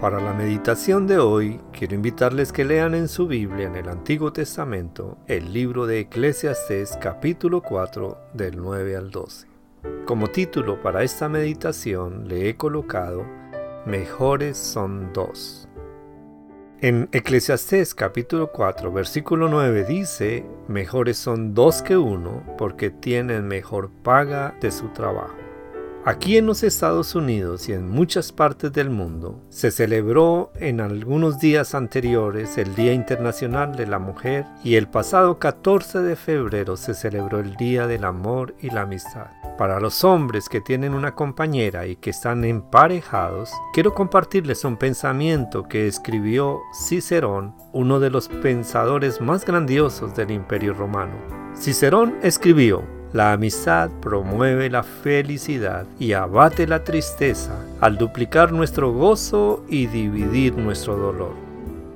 Para la meditación de hoy, quiero invitarles que lean en su Biblia en el Antiguo Testamento el libro de Eclesiastes capítulo 4 del 9 al 12. Como título para esta meditación le he colocado Mejores son dos. En Eclesiastés capítulo 4 versículo 9 dice, Mejores son dos que uno porque tienen mejor paga de su trabajo. Aquí en los Estados Unidos y en muchas partes del mundo se celebró en algunos días anteriores el Día Internacional de la Mujer y el pasado 14 de febrero se celebró el Día del Amor y la Amistad. Para los hombres que tienen una compañera y que están emparejados, quiero compartirles un pensamiento que escribió Cicerón, uno de los pensadores más grandiosos del Imperio Romano. Cicerón escribió, la amistad promueve la felicidad y abate la tristeza al duplicar nuestro gozo y dividir nuestro dolor.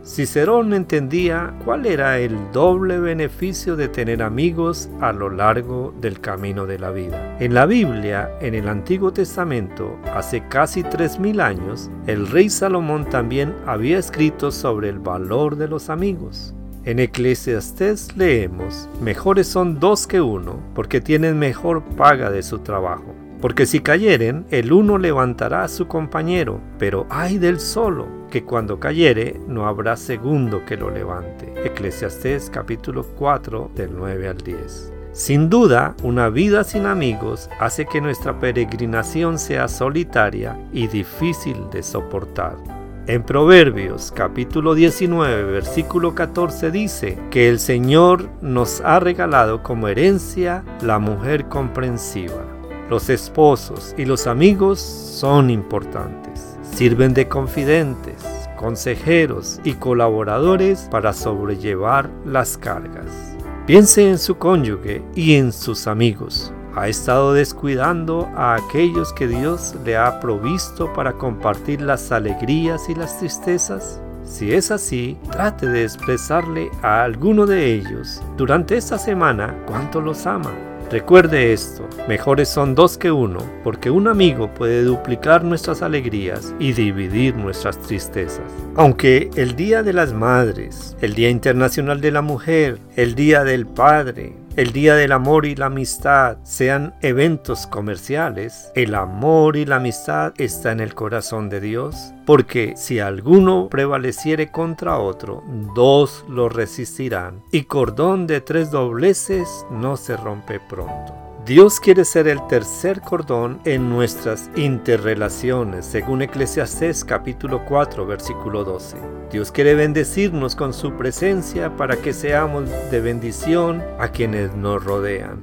Cicerón entendía cuál era el doble beneficio de tener amigos a lo largo del camino de la vida. En la Biblia, en el Antiguo Testamento, hace casi 3.000 años, el rey Salomón también había escrito sobre el valor de los amigos. En Eclesiastés leemos, mejores son dos que uno, porque tienen mejor paga de su trabajo. Porque si cayeren, el uno levantará a su compañero, pero ay del solo, que cuando cayere no habrá segundo que lo levante. Eclesiastés capítulo 4 del 9 al 10. Sin duda, una vida sin amigos hace que nuestra peregrinación sea solitaria y difícil de soportar. En Proverbios capítulo 19 versículo 14 dice que el Señor nos ha regalado como herencia la mujer comprensiva. Los esposos y los amigos son importantes. Sirven de confidentes, consejeros y colaboradores para sobrellevar las cargas. Piense en su cónyuge y en sus amigos ha estado descuidando a aquellos que Dios le ha provisto para compartir las alegrías y las tristezas? Si es así, trate de expresarle a alguno de ellos durante esta semana cuánto los ama Recuerde esto, mejores son dos que uno, porque un amigo puede duplicar nuestras alegrías y dividir nuestras tristezas. Aunque el Día de las Madres, el Día Internacional de la Mujer, el Día del Padre, el Día del Amor y la Amistad sean eventos comerciales, el amor y la amistad está en el corazón de Dios, porque si alguno prevaleciere contra otro, dos lo resistirán, y cordón de tres dobleces no se rompe pronto. Dios quiere ser el tercer cordón en nuestras interrelaciones, según Eclesiastés capítulo 4, versículo 12. Dios quiere bendecirnos con su presencia para que seamos de bendición a quienes nos rodean.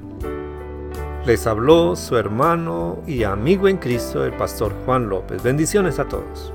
Les habló su hermano y amigo en Cristo, el pastor Juan López. Bendiciones a todos.